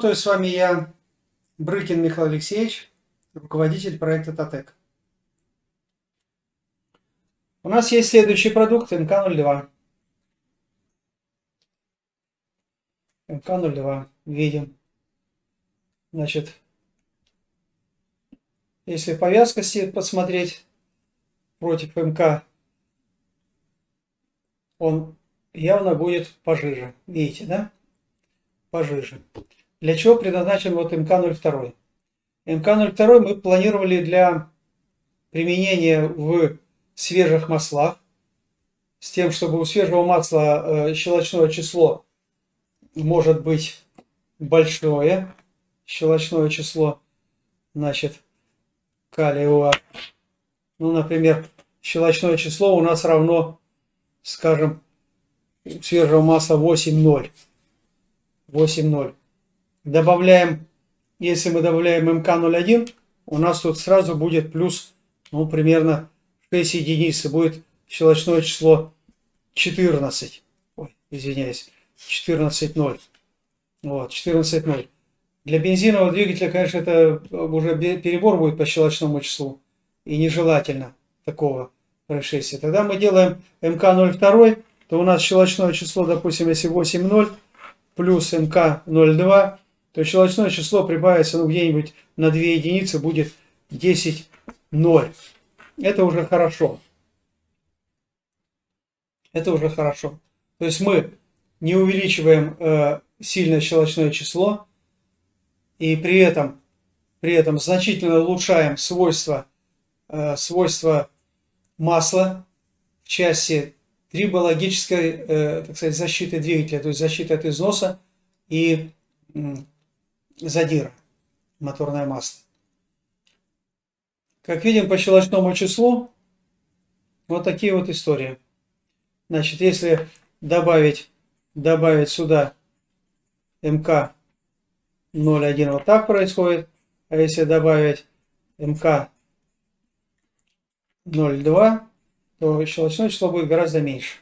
Работаю с вами я, Брыкин Михаил Алексеевич, руководитель проекта ТАТЕК. У нас есть следующий продукт МК-02. МК-02. Видим. Значит, если по вязкости посмотреть против МК, он явно будет пожиже. Видите, да? Пожиже. Для чего предназначен вот МК-02? МК-02 мы планировали для применения в свежих маслах, с тем, чтобы у свежего масла э, щелочное число может быть большое, щелочное число, значит, калия Ну, например, щелочное число у нас равно, скажем, свежего масла 8,0. 8,0 добавляем, если мы добавляем МК-01, у нас тут сразу будет плюс, ну, примерно 6 единиц, будет щелочное число 14. Ой, извиняюсь, 14.0. Вот, 14.0. Для бензинового двигателя, конечно, это уже перебор будет по щелочному числу. И нежелательно такого происшествия. Тогда мы делаем МК-02, то у нас щелочное число, допустим, если 8.0 плюс МК-02, то щелочное число прибавится ну, где-нибудь на 2 единицы, будет 10, 0. Это уже хорошо. Это уже хорошо. То есть мы не увеличиваем э, сильно щелочное число, и при этом, при этом значительно улучшаем свойства, э, свойства масла в части трибологической э, так сказать, защиты двигателя, то есть защиты от износа и задира, моторное масло. Как видим по щелочному числу, вот такие вот истории. Значит, если добавить, добавить сюда МК 0,1, вот так происходит. А если добавить МК 0,2, то щелочное число будет гораздо меньше.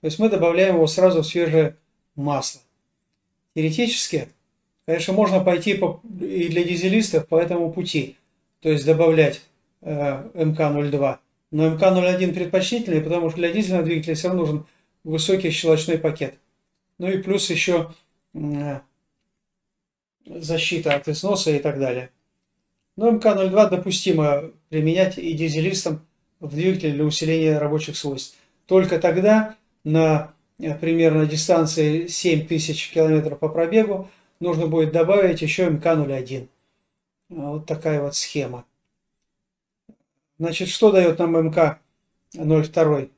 То есть мы добавляем его сразу в свежее масло. Теоретически Конечно, можно пойти по, и для дизелистов по этому пути, то есть добавлять э, МК-02. Но МК-01 предпочтительнее, потому что для дизельного двигателя все равно нужен высокий щелочной пакет. Ну и плюс еще э, защита от износа и так далее. Но МК-02 допустимо применять и дизелистам в двигателе для усиления рабочих свойств. Только тогда на э, примерно дистанции 7000 км по пробегу нужно будет добавить еще МК-01. Вот такая вот схема. Значит, что дает нам МК-02?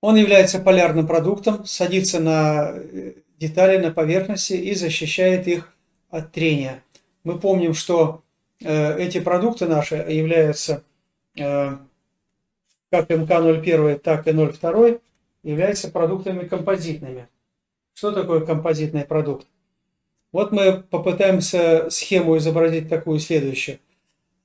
Он является полярным продуктом, садится на э, детали на поверхности и защищает их от трения. Мы помним, что э, эти продукты наши являются, э, как МК-01, так и 02, являются продуктами композитными. Что такое композитный продукт? Вот мы попытаемся схему изобразить такую следующую.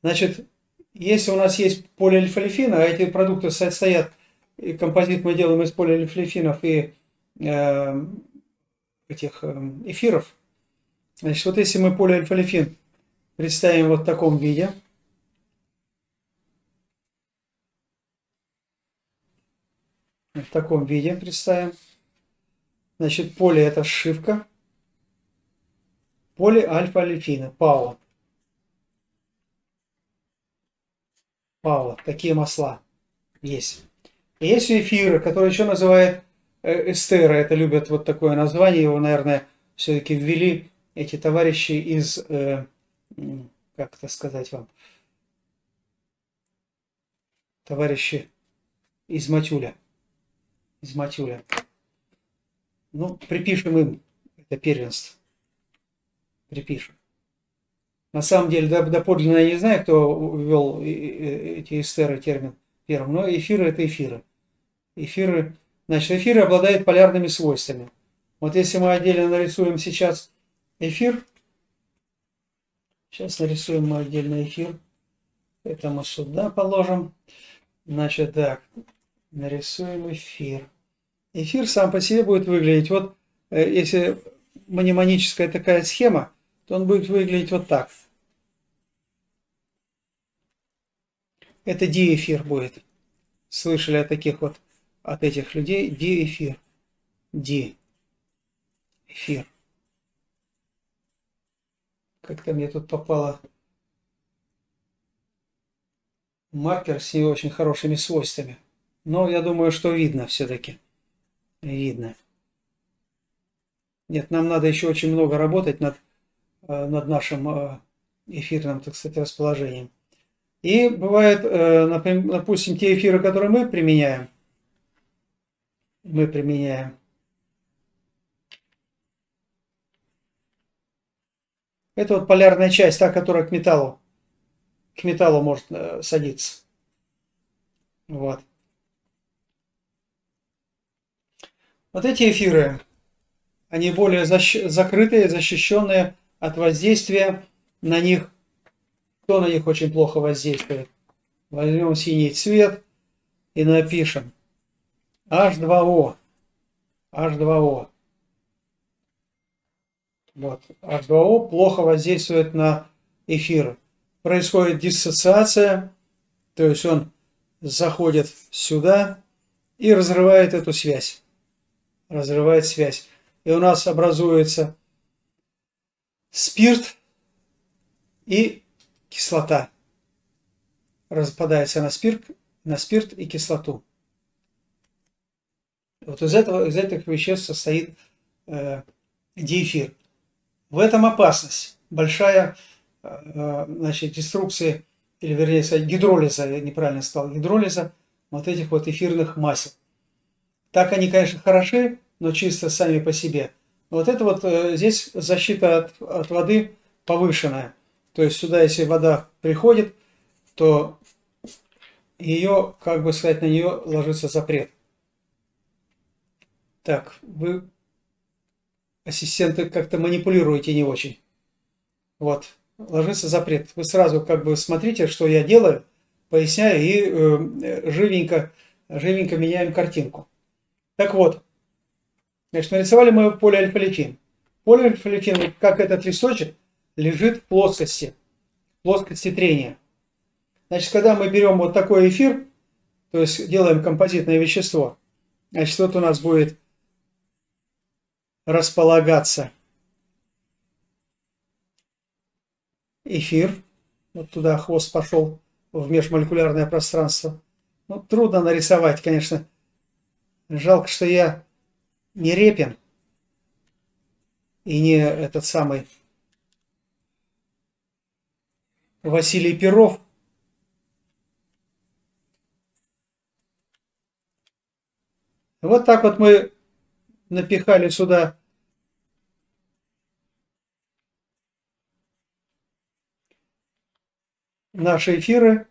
Значит, если у нас есть полиэльфалифин, а эти продукты состоят, и композит мы делаем из полиэльфалифинов и э, этих э, эфиров, значит, вот если мы полиэльфалифин представим вот в таком виде, в таком виде представим, Значит, поле это сшивка. Поле альфа-алифина, Паула. Паула, такие масла есть. Есть эфиры, которые еще называют э, эстеры. Это любят вот такое название. Его, наверное, все-таки ввели эти товарищи из, э, как это сказать вам, товарищи из Матюля. Из Матюля. Ну, припишем им это первенство. Припишем. На самом деле, доподлинно я не знаю, кто ввел эти эстеры термин первым, но эфиры это эфиры. Эфиры, значит, эфиры обладают полярными свойствами. Вот если мы отдельно нарисуем сейчас эфир, сейчас нарисуем мы отдельно эфир, это мы сюда положим. Значит, так, нарисуем эфир. Эфир сам по себе будет выглядеть, вот э, если мнемоническая такая схема, то он будет выглядеть вот так. Это диэфир будет. Слышали о таких вот, от этих людей, диэфир. Ди. Эфир. Как-то мне тут попало маркер с не очень хорошими свойствами. Но я думаю, что видно все-таки. Видно. Нет, нам надо еще очень много работать над, э, над нашим э, эфирным, так сказать, расположением. И бывает, э, допустим, те эфиры, которые мы применяем, мы применяем, это вот полярная часть, та, которая к металлу, к металлу может садиться. Вот. Вот эти эфиры, они более защ... закрытые, защищенные от воздействия на них. Кто на них очень плохо воздействует? Возьмем синий цвет и напишем H2O. H2O. Вот. H2O плохо воздействует на эфир. Происходит диссоциация, то есть он заходит сюда и разрывает эту связь. Разрывает связь и у нас образуется спирт и кислота. Распадается на спирт, на спирт и кислоту. Вот из, этого, из этих веществ состоит э, диэфир. В этом опасность. Большая э, значит, деструкция, или вернее сказать, гидролиза, я неправильно сказал, гидролиза вот этих вот эфирных масел. Так они, конечно, хороши, но чисто сами по себе. Вот это вот э, здесь защита от, от воды повышенная. То есть сюда, если вода приходит, то ее, как бы сказать, на нее ложится запрет. Так, вы, ассистенты, как-то манипулируете не очень. Вот, ложится запрет. Вы сразу как бы смотрите, что я делаю, поясняю и э, живенько, живенько меняем картинку. Так вот, Значит, нарисовали мы полиальфа-лефин. Полиальфа-лефин, как этот листочек, лежит в плоскости, плоскости трения. Значит, когда мы берем вот такой эфир, то есть делаем композитное вещество, значит, вот у нас будет располагаться эфир. Вот туда хвост пошел в межмолекулярное пространство. Ну, трудно нарисовать, конечно. Жалко, что я не Репин и не этот самый Василий Перов. Вот так вот мы напихали сюда наши эфиры,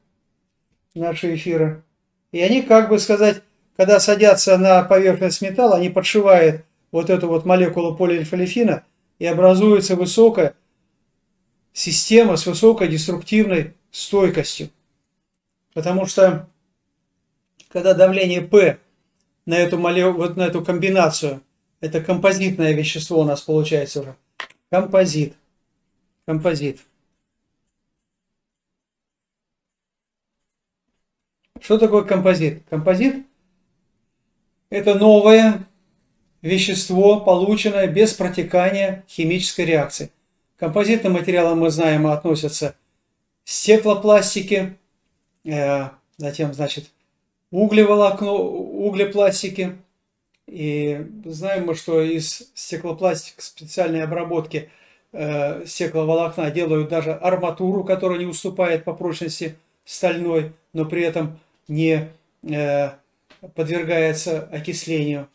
наши эфиры. И они, как бы сказать, когда садятся на поверхность металла, они подшивают вот эту вот молекулу полиэльфалифина и образуется высокая система с высокой деструктивной стойкостью. Потому что когда давление P на эту, моле... вот на эту комбинацию, это композитное вещество у нас получается уже. Композит. Композит. Что такое композит? Композит это новое вещество, полученное без протекания химической реакции. К композитным материалам мы знаем относятся стеклопластики, э, затем, значит, углеволокно, углепластики. И знаем мы, что из стеклопластика специальной обработки э, стекловолокна делают даже арматуру, которая не уступает по прочности стальной, но при этом не э, подвергается окислению.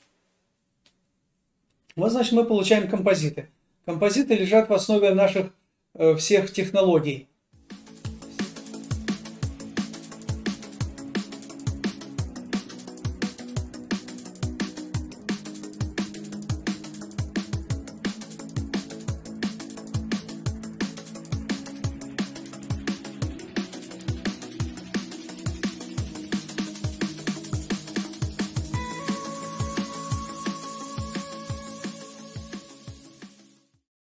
Вот, значит, мы получаем композиты. Композиты лежат в основе наших э, всех технологий.